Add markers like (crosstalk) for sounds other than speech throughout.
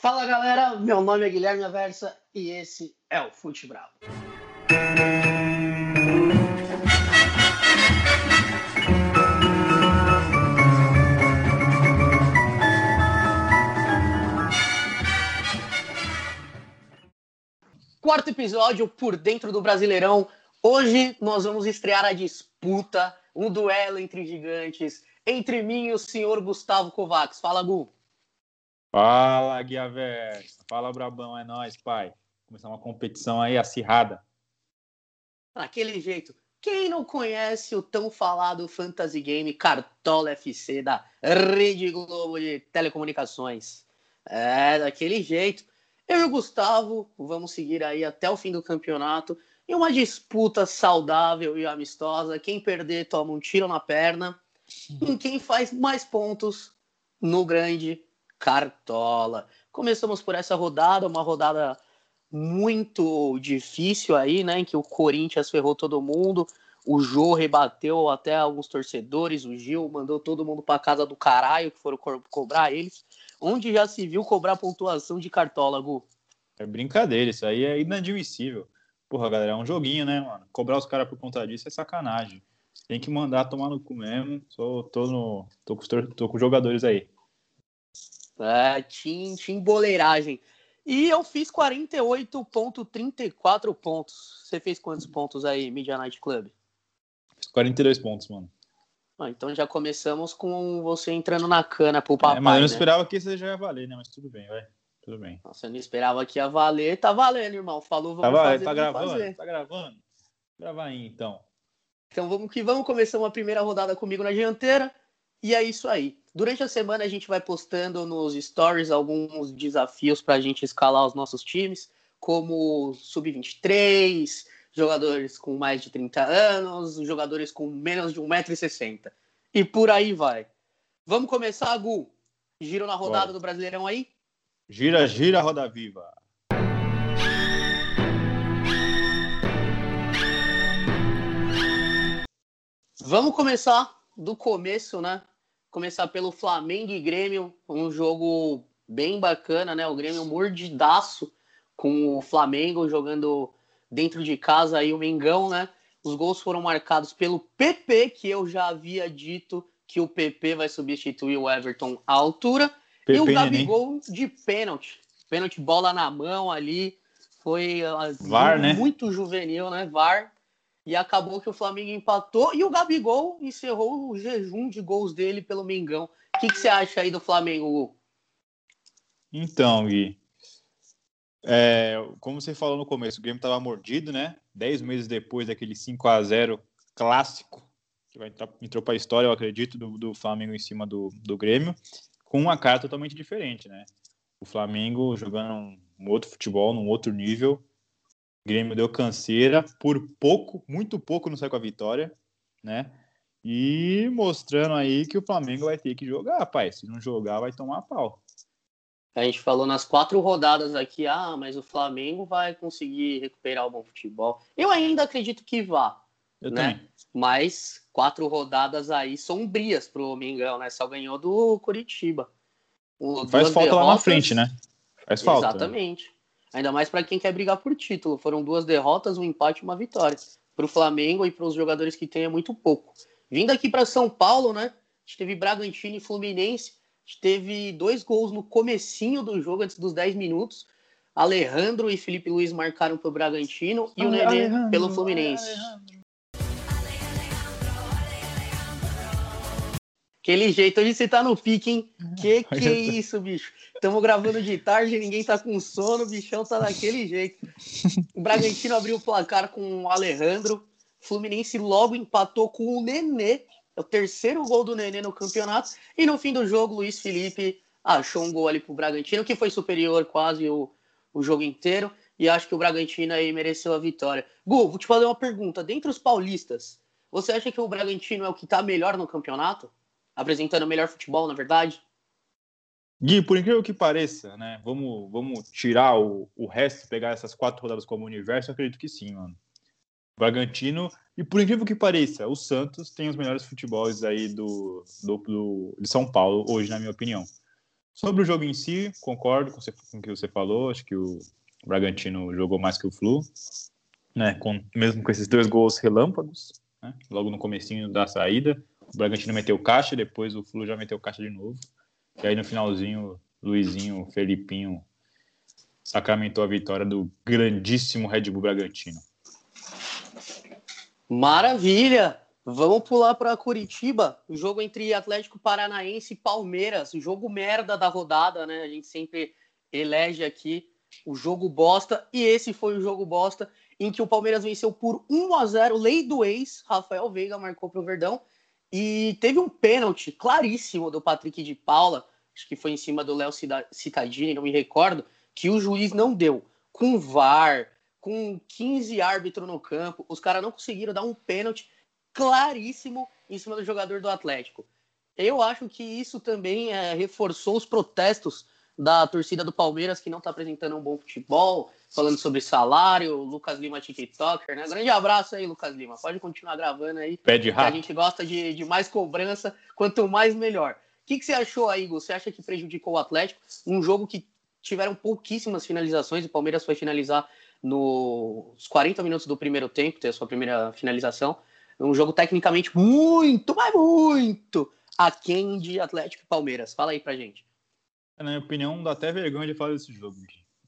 Fala galera, meu nome é Guilherme Aversa e esse é o Fute Bravo. Quarto episódio por dentro do Brasileirão. Hoje nós vamos estrear a disputa, um duelo entre gigantes, entre mim e o senhor Gustavo Kovacs. Fala, Gu. Fala, Guia Versa. Fala, Brabão. É nóis, pai. Começar uma competição aí acirrada. Daquele jeito. Quem não conhece o tão falado fantasy game Cartola FC da Rede Globo de Telecomunicações? É, daquele jeito. Eu e o Gustavo vamos seguir aí até o fim do campeonato em uma disputa saudável e amistosa. Quem perder toma um tiro na perna. E quem faz mais pontos no grande Cartola. Começamos por essa rodada, uma rodada muito difícil aí, né? Em que o Corinthians ferrou todo mundo. O Jô rebateu até alguns torcedores. O Gil mandou todo mundo para casa do caralho que foram co cobrar eles. Onde já se viu cobrar pontuação de cartola, Gu? É brincadeira, isso aí é inadmissível. Porra, galera, é um joguinho, né, mano? Cobrar os caras por conta disso é sacanagem. Tem que mandar tomar no cu mesmo. Sou, tô, no, tô, com, tô com os jogadores aí. É, tim, tim boleiragem. E eu fiz 48,34 pontos. Você fez quantos pontos aí, Media Night Club? Fiz 42 pontos, mano. Ah, então já começamos com você entrando na cana pro papai. É, mas eu não né? esperava que isso já ia valer, né? Mas tudo bem, vai. Tudo bem. Nossa, eu não esperava que ia valer. Tá valendo, irmão. Falou, vamos tá fazer. Tá gravando? Fazer. Tá gravando? Grava aí, então. Então vamos que vamos. Começamos a primeira rodada comigo na dianteira. E é isso aí. Durante a semana a gente vai postando nos stories alguns desafios para a gente escalar os nossos times, como sub-23, jogadores com mais de 30 anos, jogadores com menos de 1,60m. E por aí vai. Vamos começar, Gu? Giro na rodada Bora. do Brasileirão aí? Gira, gira, roda viva. Vamos começar do começo, né? Começar pelo Flamengo e Grêmio, um jogo bem bacana, né? O Grêmio mordidaço com o Flamengo jogando dentro de casa aí o Mengão, né? Os gols foram marcados pelo PP, que eu já havia dito que o PP vai substituir o Everton à altura. PP, e o Gabigol né? de pênalti. Pênalti, bola na mão ali. Foi uh, VAR, né? muito juvenil, né? VAR. E acabou que o Flamengo empatou e o Gabigol encerrou o jejum de gols dele pelo Mengão. O que, que você acha aí do Flamengo, Então, Gui, é, como você falou no começo, o Grêmio estava mordido, né? Dez meses depois daquele 5 a 0 clássico, que vai entrar, entrou para a história, eu acredito, do, do Flamengo em cima do, do Grêmio, com uma cara totalmente diferente, né? O Flamengo jogando um, um outro futebol, num outro nível. O Grêmio deu canseira, por pouco, muito pouco não sai com a vitória, né? E mostrando aí que o Flamengo vai ter que jogar, rapaz. Se não jogar, vai tomar pau. A gente falou nas quatro rodadas aqui, ah, mas o Flamengo vai conseguir recuperar o bom futebol. Eu ainda acredito que vá. Eu né? também. Mas quatro rodadas aí sombrias pro Mengão, né? Só ganhou do Curitiba. O, Faz falta derrotas... lá na frente, né? Faz falta. Exatamente. Ainda mais para quem quer brigar por título. Foram duas derrotas, um empate e uma vitória. Para o Flamengo e para os jogadores que tem é muito pouco. Vindo aqui para São Paulo, né? A gente teve Bragantino e Fluminense teve dois gols no comecinho do jogo, antes dos 10 minutos. Alejandro e Felipe Luiz marcaram para o Bragantino e o Nenê pelo Fluminense. Aquele jeito, hoje você tá no pique, hein? Que que é isso, bicho? Estamos gravando de tarde, ninguém tá com sono, o bichão tá daquele jeito. O Bragantino abriu o placar com o Alejandro, Fluminense logo empatou com o Nenê, é o terceiro gol do Nenê no campeonato. E no fim do jogo, Luiz Felipe achou um gol ali pro Bragantino, que foi superior quase o, o jogo inteiro. E acho que o Bragantino aí mereceu a vitória. Gu, vou te fazer uma pergunta. Dentre os paulistas, você acha que o Bragantino é o que tá melhor no campeonato? Apresentando melhor futebol, na verdade? Gui, por incrível que pareça, né? Vamos, vamos tirar o, o resto, pegar essas quatro rodadas como universo, eu acredito que sim, mano. O Bragantino e por incrível que pareça, o Santos tem os melhores futebols aí do, do, do, de São Paulo hoje, na minha opinião. Sobre o jogo em si, concordo com, você, com o que você falou. Acho que o Bragantino jogou mais que o Flu, né? Com, mesmo com esses dois gols relâmpagos, né? logo no comecinho da saída. O Bragantino meteu caixa, depois o Flu já meteu caixa de novo. E aí no finalzinho, Luizinho, Felipinho sacramentou a vitória do grandíssimo Red Bull Bragantino. Maravilha! Vamos pular para Curitiba, o jogo entre Atlético Paranaense e Palmeiras, o jogo merda da rodada, né? A gente sempre elege aqui o jogo bosta, e esse foi o jogo bosta em que o Palmeiras venceu por 1 a 0, lei do ex, Rafael Veiga marcou para o Verdão, e teve um pênalti claríssimo do Patrick de Paula, acho que foi em cima do Léo Citadini, não me recordo, que o juiz não deu. Com VAR, com 15 árbitros no campo, os caras não conseguiram dar um pênalti claríssimo em cima do jogador do Atlético. Eu acho que isso também é, reforçou os protestos da torcida do Palmeiras, que não está apresentando um bom futebol, falando sobre salário, Lucas Lima TikToker, né? Grande abraço aí, Lucas Lima. Pode continuar gravando aí. Pede rápido. A gente gosta de, de mais cobrança, quanto mais melhor. O que, que você achou aí, Igor? Você acha que prejudicou o Atlético? Um jogo que tiveram pouquíssimas finalizações, o Palmeiras foi finalizar nos 40 minutos do primeiro tempo, ter a sua primeira finalização. Um jogo tecnicamente muito, mas muito aquém de Atlético e Palmeiras. Fala aí pra gente. Na minha opinião, dá até vergonha de falar desse jogo.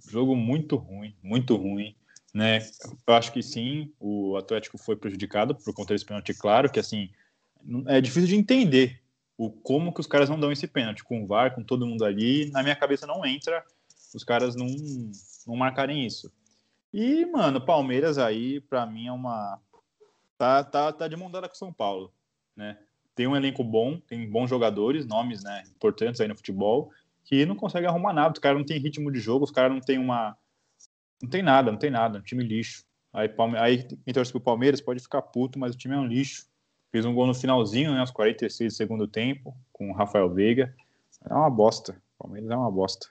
Jogo muito ruim, muito ruim. Né? Eu acho que sim, o Atlético foi prejudicado por conta desse pênalti, claro, que assim, é difícil de entender o como que os caras não dão esse pênalti, com o VAR, com todo mundo ali, na minha cabeça não entra os caras não, não marcarem isso. E, mano, Palmeiras aí, para mim, é uma. Tá, tá, tá de mão dada com São Paulo, né? Tem um elenco bom, tem bons jogadores, nomes, né, importantes aí no futebol, que não consegue arrumar nada. Os caras não tem ritmo de jogo, os caras não tem uma. Não tem nada, não tem nada, um time lixo. Aí, Palme... aí quem torce pro Palmeiras pode ficar puto, mas o time é um lixo. Fez um gol no finalzinho, né, aos 46 do segundo tempo, com o Rafael Veiga. É uma bosta. O Palmeiras é uma bosta.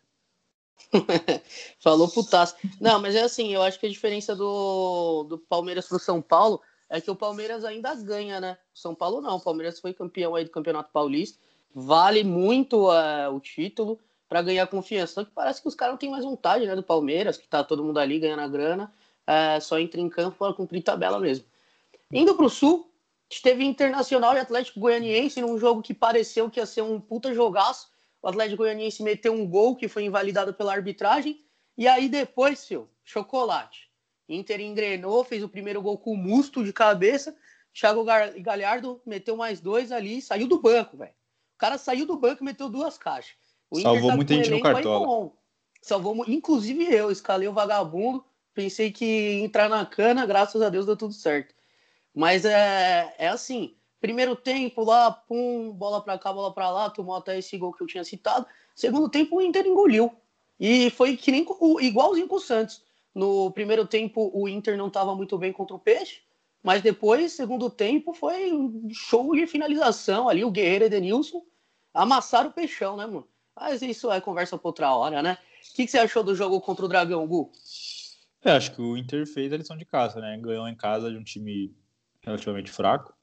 (laughs) Falou putaço. Não, mas é assim, eu acho que a diferença do, do Palmeiras pro São Paulo é que o Palmeiras ainda ganha, né? O São Paulo não. O Palmeiras foi campeão aí do Campeonato Paulista. Vale muito uh, o título para ganhar confiança. Só que parece que os caras não têm mais vontade, né? Do Palmeiras, que tá todo mundo ali ganhando a grana. Uh, só entra em campo para cumprir tabela mesmo. Indo pro Sul, teve Internacional e Atlético Goianiense num jogo que pareceu que ia ser um puta jogaço o Atlético Goianiense meteu um gol que foi invalidado pela arbitragem, e aí depois, filho, chocolate. Inter engrenou, fez o primeiro gol com o musto de cabeça, Thiago Galhardo meteu mais dois ali, saiu do banco, velho. O cara saiu do banco e meteu duas caixas. O Salvou tá muita gente no cartola. Salvou, inclusive eu, escalei o vagabundo, pensei que ia entrar na cana, graças a Deus deu tudo certo. Mas é, é assim, Primeiro tempo lá, pum, bola para cá, bola para lá, tomou até esse gol que eu tinha citado. Segundo tempo, o Inter engoliu. E foi que nem igualzinho com o Santos. No primeiro tempo, o Inter não estava muito bem contra o Peixe, mas depois, segundo tempo, foi um show de finalização ali. O Guerreiro Edenilson amassaram o peixão, né, mano? Mas isso é conversa para outra hora, né? O que, que, você achou do jogo contra o Dragão, Gu? É, acho que o Inter fez a lição de casa, né? Ganhou em casa de um time relativamente fraco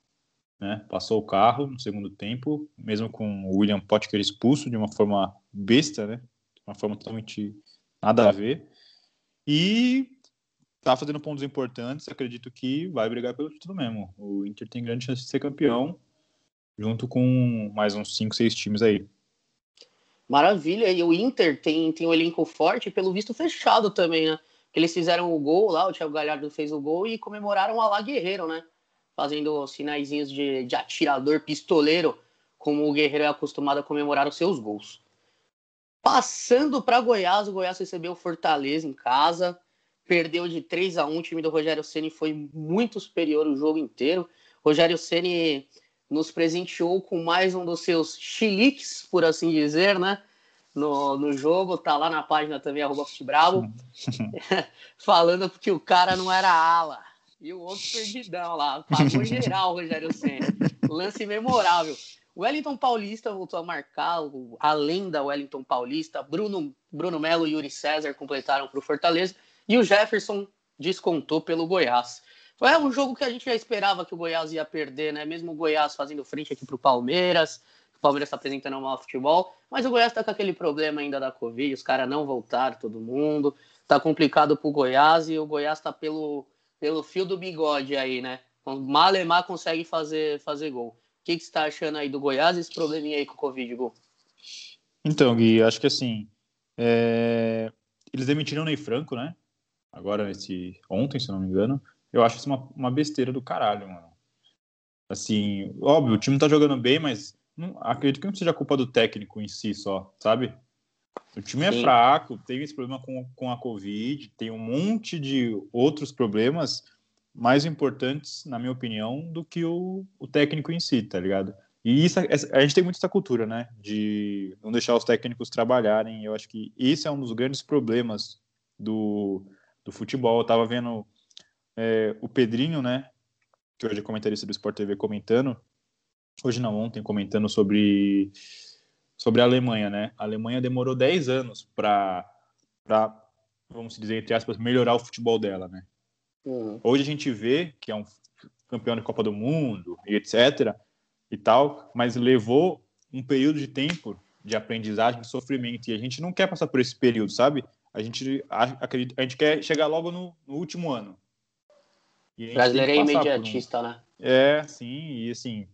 né? Passou o carro no segundo tempo, mesmo com o William Potker expulso de uma forma besta, né? De uma forma totalmente nada a ver. E tá fazendo pontos importantes, acredito que vai brigar pelo título mesmo. O Inter tem grande chance de ser campeão, junto com mais uns 5, 6 times aí. Maravilha, e o Inter tem, tem um elenco forte, pelo visto fechado também, né? Eles fizeram o gol lá, o Thiago Galhardo fez o gol e comemoraram a lá Guerreiro, né? fazendo sinaizinhos de, de atirador pistoleiro, como o Guerreiro é acostumado a comemorar os seus gols. Passando para Goiás, o Goiás recebeu Fortaleza em casa, perdeu de 3 a 1 o time do Rogério Ceni foi muito superior o jogo inteiro. Rogério Ceni nos presenteou com mais um dos seus chiliques, por assim dizer, né? No, no jogo, tá lá na página também, arroba Bravo, (laughs) (laughs) falando que o cara não era ala. E o outro perdidão lá. Pagou geral, Rogério Senna. Lance memorável. O Wellington Paulista voltou a marcar, além da Wellington Paulista, Bruno, Bruno Melo e Yuri César completaram para o Fortaleza. E o Jefferson descontou pelo Goiás. Foi um jogo que a gente já esperava que o Goiás ia perder, né? Mesmo o Goiás fazendo frente aqui para o Palmeiras, o Palmeiras está apresentando um mau futebol, mas o Goiás está com aquele problema ainda da Covid, os caras não voltaram, todo mundo. Tá complicado pro Goiás e o Goiás tá pelo, pelo fio do bigode aí, né? Malemar consegue fazer, fazer gol. O que, você tá achando aí do Goiás esse probleminha aí com o Covid, Gol? Então, Gui, acho que assim. É... Eles demitiram o Ney Franco, né? Agora, esse... ontem, se não me engano. Eu acho isso uma, uma besteira do caralho, mano. Assim, óbvio, o time tá jogando bem, mas não, acredito que não seja culpa do técnico em si só, sabe? O time é Sim. fraco, tem esse problema com, com a Covid, tem um monte de outros problemas mais importantes, na minha opinião, do que o, o técnico em si, tá ligado? E isso, a gente tem muito essa cultura, né? De não deixar os técnicos trabalharem. Eu acho que esse é um dos grandes problemas do, do futebol. Eu tava vendo é, o Pedrinho, né? Que hoje é comentarista do Sport TV comentando. Hoje não, ontem, comentando sobre, sobre a Alemanha, né? A Alemanha demorou 10 anos para, vamos dizer, entre aspas, melhorar o futebol dela, né? Uhum. Hoje a gente vê que é um campeão de Copa do Mundo e etc. e tal, mas levou um período de tempo de aprendizagem, de sofrimento, e a gente não quer passar por esse período, sabe? A gente, acredita, a gente quer chegar logo no, no último ano. O brasileiro é imediatista, um... né? É, sim, e assim,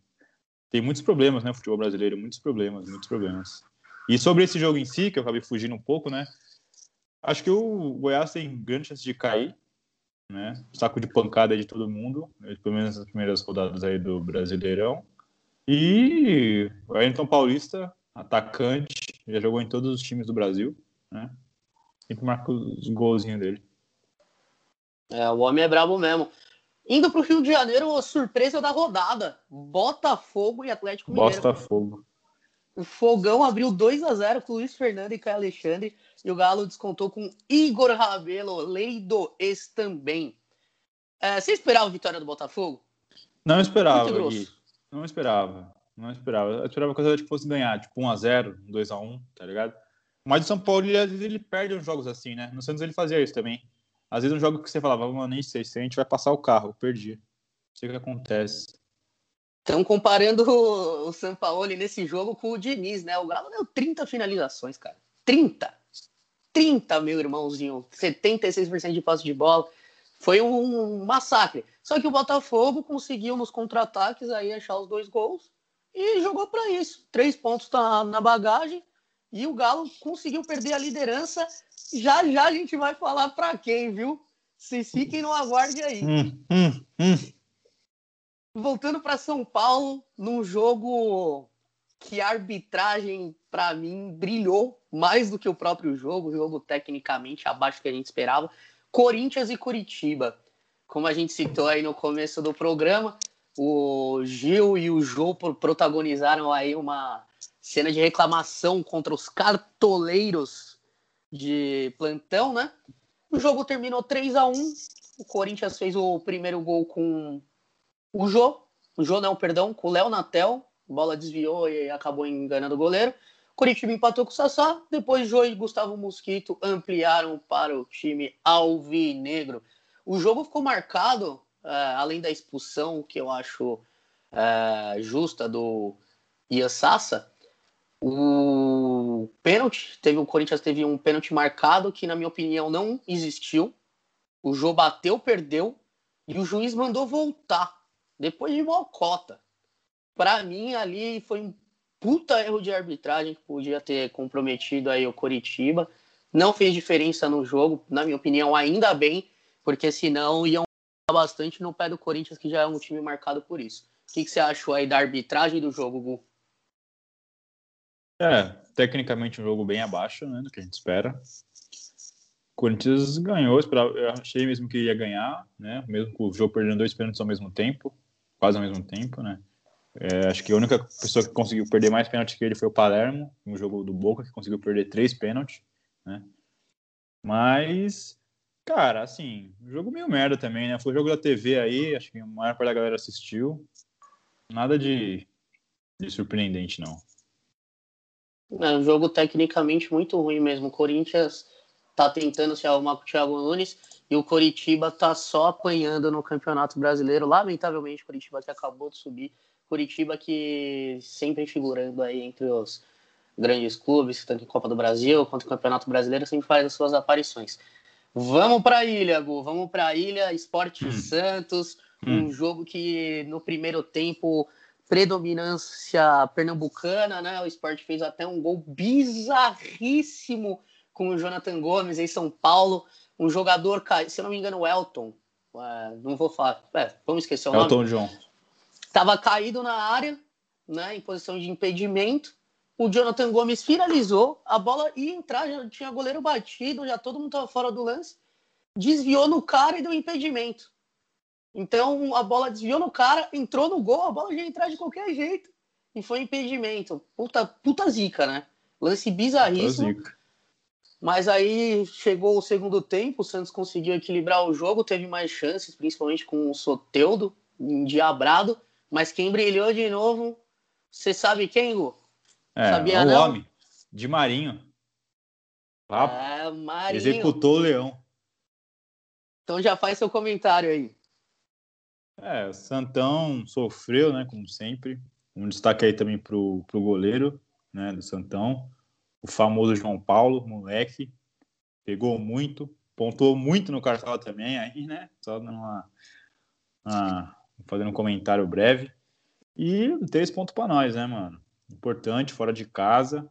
tem muitos problemas, né, o futebol brasileiro, muitos problemas, muitos problemas. E sobre esse jogo em si, que eu acabei fugindo um pouco, né, acho que o Goiás tem grande chance de cair, né, saco de pancada de todo mundo, pelo menos nas primeiras rodadas aí do Brasileirão. E o Wellington Paulista, atacante, já jogou em todos os times do Brasil, né, sempre marca os golzinhos dele. É, o homem é brabo mesmo. Indo para o Rio de Janeiro, a surpresa da rodada: Botafogo e Atlético Mineiro. Botafogo. O Fogão abriu 2 a 0 com Luiz Fernando e Caio Alexandre. E o Galo descontou com Igor Rabelo, lei do ex também. É, você esperava a vitória do Botafogo? Não esperava. Não esperava. Não esperava. Eu esperava que o Atlético fosse ganhar, tipo 1x0, 2x1, tá ligado? Mas o São Paulo, ele, ele perde uns jogos assim, né? No Santos ele fazia isso também. Às vezes um jogo que você falava, mano, nem sei se a gente vai passar o carro, perdi. Não sei o que acontece. Estão comparando o São Paulo nesse jogo com o Diniz, né? O Galo deu 30 finalizações, cara. 30! 30, meu irmãozinho. 76% de passe de bola. Foi um massacre. Só que o Botafogo conseguiu nos contra-ataques aí achar os dois gols e jogou para isso. Três pontos tá na bagagem e o Galo conseguiu perder a liderança já já a gente vai falar para quem, viu? Vocês fiquem no aguarde aí. Hum, hum, hum. Voltando para São Paulo, num jogo que a arbitragem, para mim, brilhou mais do que o próprio jogo, jogo tecnicamente abaixo do que a gente esperava. Corinthians e Curitiba. Como a gente citou aí no começo do programa, o Gil e o Jô protagonizaram aí uma cena de reclamação contra os cartoleiros de plantão, né? O jogo terminou 3 a 1 O Corinthians fez o primeiro gol com o Jô. O Jô não, perdão, com o Léo Natel. Bola desviou e acabou enganando o goleiro. Corinthians empatou com o Sassá. Depois Jô e Gustavo Mosquito ampliaram para o time alvinegro. O jogo ficou marcado, uh, além da expulsão, que eu acho uh, justa do Ian Sassa, o pênalti, teve o Corinthians teve um pênalti marcado que na minha opinião não existiu. O Jô bateu, perdeu e o juiz mandou voltar depois de cota. Para mim ali foi um puta erro de arbitragem que podia ter comprometido aí o Coritiba. Não fez diferença no jogo, na minha opinião, ainda bem, porque senão iam bastante no pé do Corinthians, que já é um time marcado por isso. O que, que você achou aí da arbitragem do jogo, Gu? É, tecnicamente um jogo bem abaixo, né, do que a gente espera. O Corinthians ganhou, eu achei mesmo que ia ganhar, né, mesmo com o jogo perdendo dois pênaltis ao mesmo tempo, quase ao mesmo tempo, né. É, acho que a única pessoa que conseguiu perder mais pênaltis que ele foi o Palermo, no jogo do Boca, que conseguiu perder três pênaltis, né. Mas, cara, assim, jogo meio merda também, né, foi o jogo da TV aí, acho que a maior parte da galera assistiu, nada de, de surpreendente, não. É um jogo tecnicamente muito ruim mesmo. O Corinthians tá tentando se arrumar com o Thiago Nunes e o Coritiba tá só apanhando no Campeonato Brasileiro. Lamentavelmente, o Coritiba que acabou de subir Curitiba que sempre figurando aí entre os grandes clubes, tanto em Copa do Brasil quanto no Campeonato Brasileiro, sempre faz as suas aparições. Vamos para a ilha, Gu. Vamos para a ilha, Esporte hum. Santos, hum. um jogo que no primeiro tempo predominância pernambucana, né? O esporte fez até um gol bizarríssimo com o Jonathan Gomes em São Paulo. Um jogador, se eu não me engano, o Elton. É, não vou falar. É, vamos esquecer o Elton nome. Elton John. Estava caído na área, né? Em posição de impedimento. O Jonathan Gomes finalizou, a bola ia entrar, já tinha goleiro batido, já todo mundo estava fora do lance. Desviou no cara e deu impedimento. Então a bola desviou no cara, entrou no gol, a bola já ia entrar de qualquer jeito. E foi impedimento. Puta, puta zica, né? Lance bizarríssimo. Mas aí chegou o segundo tempo, o Santos conseguiu equilibrar o jogo, teve mais chances, principalmente com o Soteudo, endiabrado. Mas quem brilhou de novo, você sabe quem, Gu? É, Sabia, o não? homem, de Marinho. Papo. É, Marinho. Executou o Leão. Então já faz seu comentário aí. É, o Santão sofreu, né, como sempre. Um destaque aí também pro, pro goleiro, né, do Santão. O famoso João Paulo, moleque. Pegou muito, pontuou muito no cartão também, aí, né, só dando uma, fazendo um comentário breve. E três pontos para nós, né, mano? Importante, fora de casa.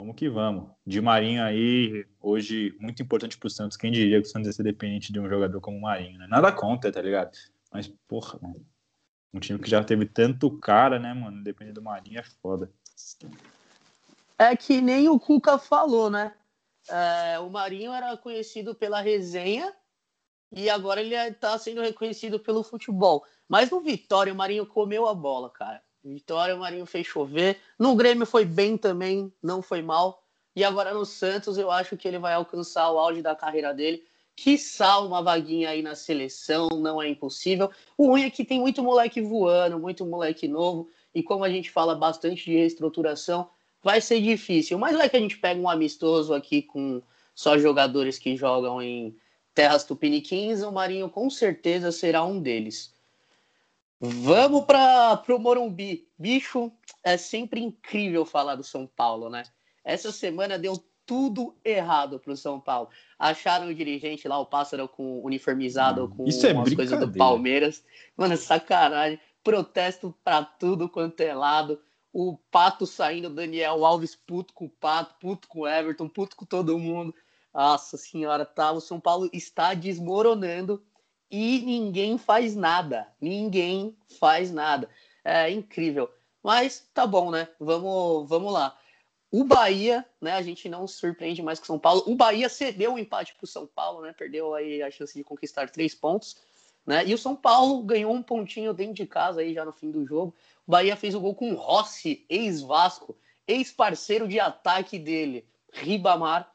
Vamos que vamos. De Marinho aí, hoje, muito importante pro Santos. Quem diria que o Santos ia ser dependente de um jogador como o Marinho, né? Nada contra, tá ligado? Mas, porra, mano. Um time que já teve tanto cara, né, mano? Dependendo do Marinho é foda. É que nem o Cuca falou, né? É, o Marinho era conhecido pela resenha e agora ele está sendo reconhecido pelo futebol. Mas no Vitória, o Marinho comeu a bola, cara. Vitória, o Marinho fez chover. No Grêmio foi bem também, não foi mal. E agora no Santos, eu acho que ele vai alcançar o auge da carreira dele. Quiçá uma vaguinha aí na seleção, não é impossível. O ruim é que tem muito moleque voando, muito moleque novo, e como a gente fala bastante de reestruturação, vai ser difícil. Mas é que a gente pega um amistoso aqui com só jogadores que jogam em terras tupiniquins, o Marinho com certeza será um deles. Vamos para o Morumbi. Bicho, é sempre incrível falar do São Paulo, né? Essa semana deu tudo errado para o São Paulo. Acharam o dirigente lá, o pássaro com uniformizado hum, com Isso é as coisas do Palmeiras. Mano, sacanagem. Protesto para tudo quanto é lado. O Pato saindo, Daniel Alves puto com o Pato, puto com o Everton, puto com todo mundo. Nossa senhora, tá, o São Paulo está desmoronando e ninguém faz nada. Ninguém faz nada. É incrível. Mas tá bom, né? Vamos, vamos lá. O Bahia, né? A gente não se surpreende mais com o São Paulo. O Bahia cedeu o empate para o São Paulo, né? Perdeu aí a chance de conquistar três pontos, né? E o São Paulo ganhou um pontinho dentro de casa aí já no fim do jogo. O Bahia fez o gol com o Rossi, ex-Vasco, ex-parceiro de ataque dele, Ribamar.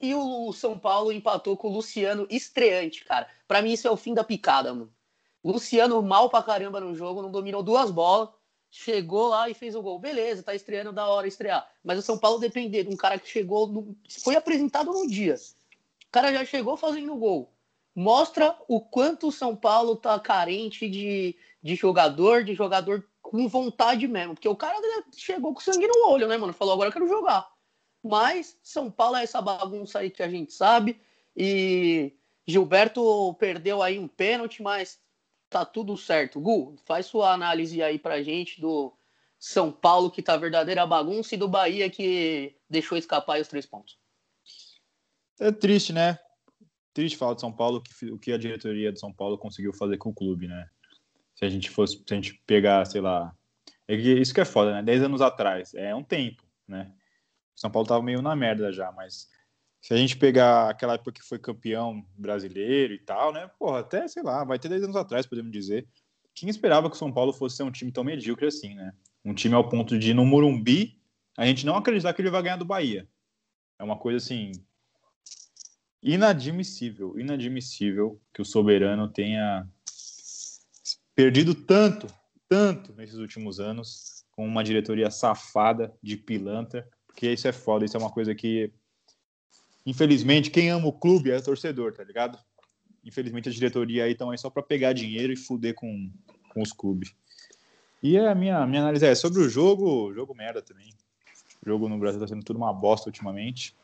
E o São Paulo empatou com o Luciano estreante, cara. Para mim isso é o fim da picada, mano. Luciano mal pra caramba no jogo, não dominou duas bolas chegou lá e fez o gol. Beleza, tá estreando da hora estrear. Mas o São Paulo depender de um cara que chegou, no... foi apresentado no dia. O cara já chegou fazendo gol. Mostra o quanto o São Paulo tá carente de, de jogador, de jogador com vontade mesmo. Porque o cara chegou com sangue no olho, né, mano? Falou, agora eu quero jogar. Mas São Paulo é essa bagunça aí que a gente sabe. E Gilberto perdeu aí um pênalti, mas tá tudo certo. Gu, faz sua análise aí pra gente do São Paulo que tá verdadeira bagunça e do Bahia que deixou escapar os três pontos. É triste, né? Triste falar de São Paulo o que a diretoria de São Paulo conseguiu fazer com o clube, né? Se a gente fosse, se a gente pegar, sei lá, é isso que é foda, né? Dez anos atrás, é um tempo, né? São Paulo tava meio na merda já, mas se a gente pegar aquela época que foi campeão brasileiro e tal, né? Porra, até, sei lá, vai ter 10 anos atrás, podemos dizer. Quem esperava que o São Paulo fosse ser um time tão medíocre assim, né? Um time ao ponto de, no Morumbi, a gente não acreditar que ele vai ganhar do Bahia. É uma coisa assim. Inadmissível, inadmissível que o soberano tenha perdido tanto, tanto nesses últimos anos, com uma diretoria safada de pilantra, porque isso é foda, isso é uma coisa que infelizmente, quem ama o clube é torcedor, tá ligado? Infelizmente, a diretoria aí estão aí só para pegar dinheiro e fuder com, com os clubes. E a minha, minha análise é sobre o jogo, jogo merda também. O jogo no Brasil tá sendo tudo uma bosta ultimamente.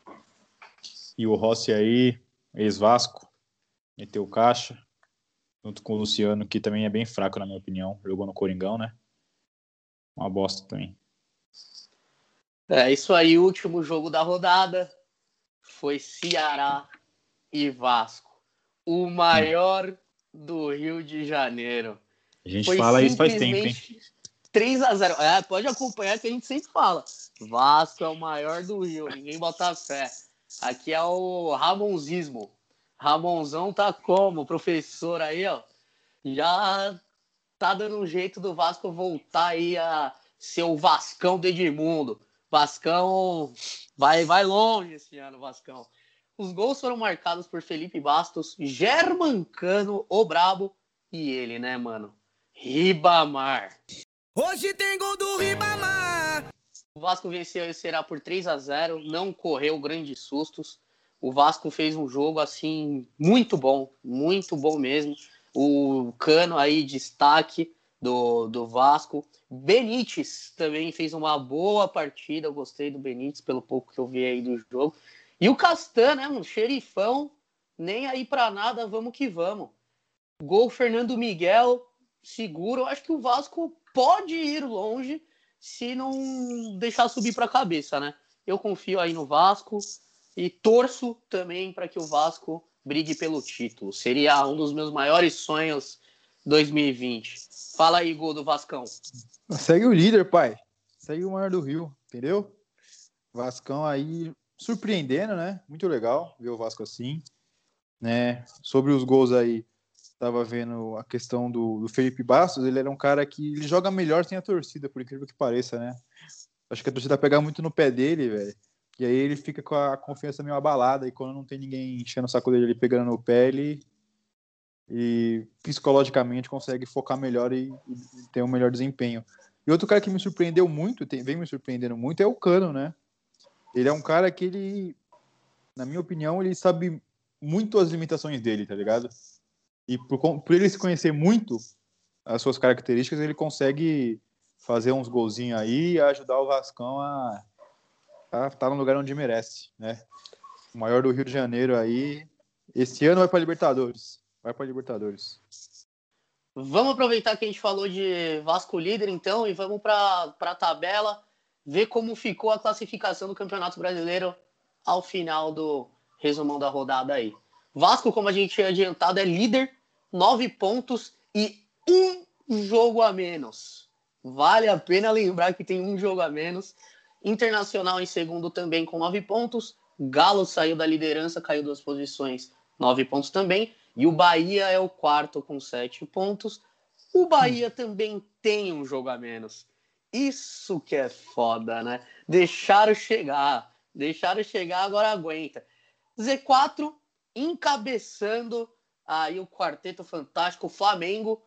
E o Rossi aí, ex-Vasco, meteu caixa, junto com o Luciano, que também é bem fraco, na minha opinião. Jogou no Coringão, né? Uma bosta também. É isso aí, último jogo da rodada foi Ceará e Vasco. O maior do Rio de Janeiro. A gente foi fala isso faz tempo, hein? 3 a 0 É, pode acompanhar que a gente sempre fala. Vasco é o maior do Rio, ninguém bota fé. Aqui é o Ramonzismo. Ramonzão tá como? Professor aí, ó. Já tá dando um jeito do Vasco voltar aí a ser o Vascão do Edmundo. Vascão vai, vai longe esse ano, Vascão. Os gols foram marcados por Felipe Bastos, Germancano, o Brabo e ele, né, mano? Ribamar. Hoje tem gol do Ribamar. O Vasco venceu e será por 3 a 0, não correu grandes sustos. O Vasco fez um jogo assim muito bom, muito bom mesmo. O Cano aí destaque do, do Vasco. Benítez também fez uma boa partida. Eu gostei do Benítez pelo pouco que eu vi aí do jogo. E o Castan, né, um xerifão, nem aí para nada, vamos que vamos. Gol Fernando Miguel, seguro. Eu acho que o Vasco pode ir longe se não deixar subir para a cabeça, né? Eu confio aí no Vasco e torço também para que o Vasco brigue pelo título. Seria um dos meus maiores sonhos 2020. Fala aí, gol do Vascão. Segue o líder, pai. Segue o maior do Rio, entendeu? Vascão aí surpreendendo, né? Muito legal ver o Vasco assim. Né? Sobre os gols aí, tava vendo a questão do, do, Felipe Bastos, ele era um cara que ele joga melhor sem a torcida, por incrível que pareça, né? Acho que a torcida pega muito no pé dele, velho. E aí ele fica com a confiança meio abalada, e quando não tem ninguém enchendo o saco dele ali pegando no pé, ele e psicologicamente consegue focar melhor e, e ter um melhor desempenho. E outro cara que me surpreendeu muito, tem, vem me surpreendendo muito, é o Cano, né? Ele é um cara que ele, na minha opinião, ele sabe muito as limitações dele, tá ligado? E por, por ele se conhecer muito as suas características, ele consegue fazer uns golzinhos aí e ajudar o Vascão a estar tá no lugar onde merece, né? O maior do Rio de Janeiro aí. Esse ano vai para Libertadores. Vai para Libertadores. Vamos aproveitar que a gente falou de Vasco líder, então, e vamos para a tabela, ver como ficou a classificação do Campeonato Brasileiro ao final do resumão da rodada aí. Vasco, como a gente tinha adiantado, é líder, nove pontos e um jogo a menos. Vale a pena lembrar que tem um jogo a menos. Internacional em segundo também com nove pontos. Galo saiu da liderança, caiu duas posições, nove pontos também. E o Bahia é o quarto com sete pontos. O Bahia também tem um jogo a menos. Isso que é foda, né? Deixaram chegar. Deixaram chegar, agora aguenta. Z4 encabeçando aí o quarteto fantástico Flamengo,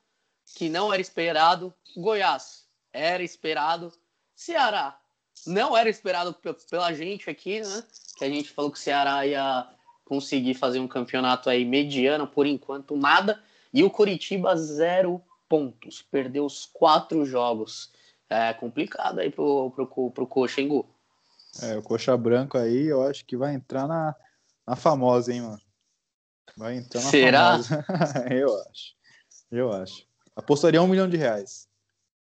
que não era esperado. Goiás era esperado. Ceará não era esperado pela gente aqui, né? Que a gente falou que o Ceará ia conseguir fazer um campeonato aí mediano, por enquanto nada. E o Curitiba, zero pontos. Perdeu os quatro jogos. É complicado aí pro, pro, pro, pro Coxa, hein, Gu? É, o Coxa Branco aí, eu acho que vai entrar na, na famosa, hein, mano? Vai entrar na Será? famosa. (laughs) eu acho. Eu acho. Apostaria um milhão de reais.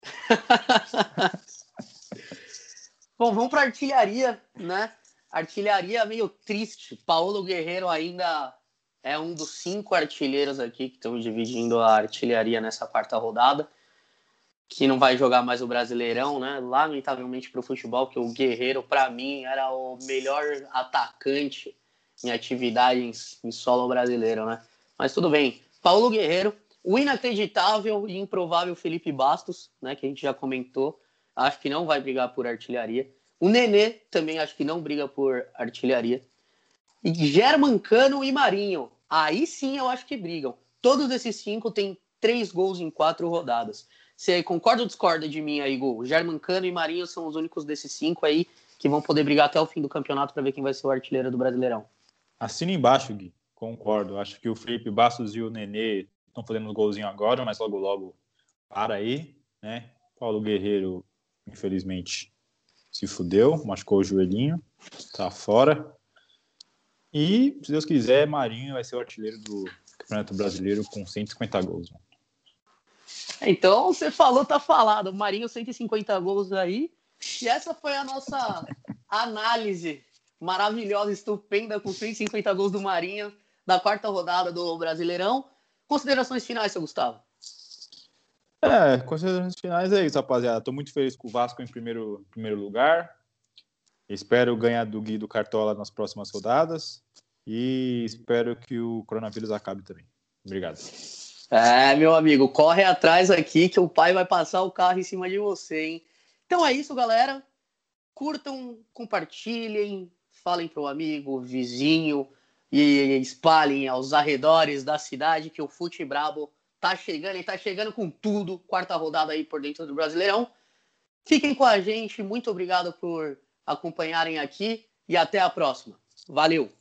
(laughs) Bom, vamos para artilharia, né? Artilharia meio triste. Paulo Guerreiro ainda é um dos cinco artilheiros aqui que estão dividindo a artilharia nessa quarta rodada. Que não vai jogar mais o Brasileirão, né? Lamentavelmente para o futebol, que o Guerreiro, para mim, era o melhor atacante em atividade em, em solo brasileiro, né? Mas tudo bem. Paulo Guerreiro, o inacreditável e improvável Felipe Bastos, né? Que a gente já comentou. Acho que não vai brigar por artilharia. O Nenê também acho que não briga por artilharia. E Germancano e Marinho. Aí sim eu acho que brigam. Todos esses cinco têm três gols em quatro rodadas. Você concorda ou discorda de mim aí, Gol? Germancano e Marinho são os únicos desses cinco aí que vão poder brigar até o fim do campeonato para ver quem vai ser o artilheiro do Brasileirão. Assina embaixo, Gui. Concordo. Acho que o Felipe Bastos e o Nenê estão fazendo os golzinhos agora, mas logo logo para aí, né? Paulo Guerreiro, infelizmente, se fudeu, machucou o joelhinho, tá fora. E, se Deus quiser, Marinho vai ser o artilheiro do Campeonato Brasileiro com 150 gols. Mano. Então, você falou, tá falado. Marinho, 150 gols aí. E essa foi a nossa análise maravilhosa, estupenda, com 150 gols do Marinho, da quarta rodada do Brasileirão. Considerações finais, seu Gustavo? É, considerações finais é isso, rapaziada. Tô muito feliz com o Vasco em primeiro, primeiro lugar. Espero ganhar do Gui do Cartola nas próximas rodadas. E espero que o coronavírus acabe também. Obrigado. É, meu amigo, corre atrás aqui que o pai vai passar o carro em cima de você, hein? Então é isso, galera. Curtam, compartilhem, falem para o amigo, vizinho e espalhem aos arredores da cidade que o Fute Brabo tá chegando e tá chegando com tudo. Quarta rodada aí por dentro do Brasileirão. Fiquem com a gente. Muito obrigado por acompanharem aqui e até a próxima. Valeu!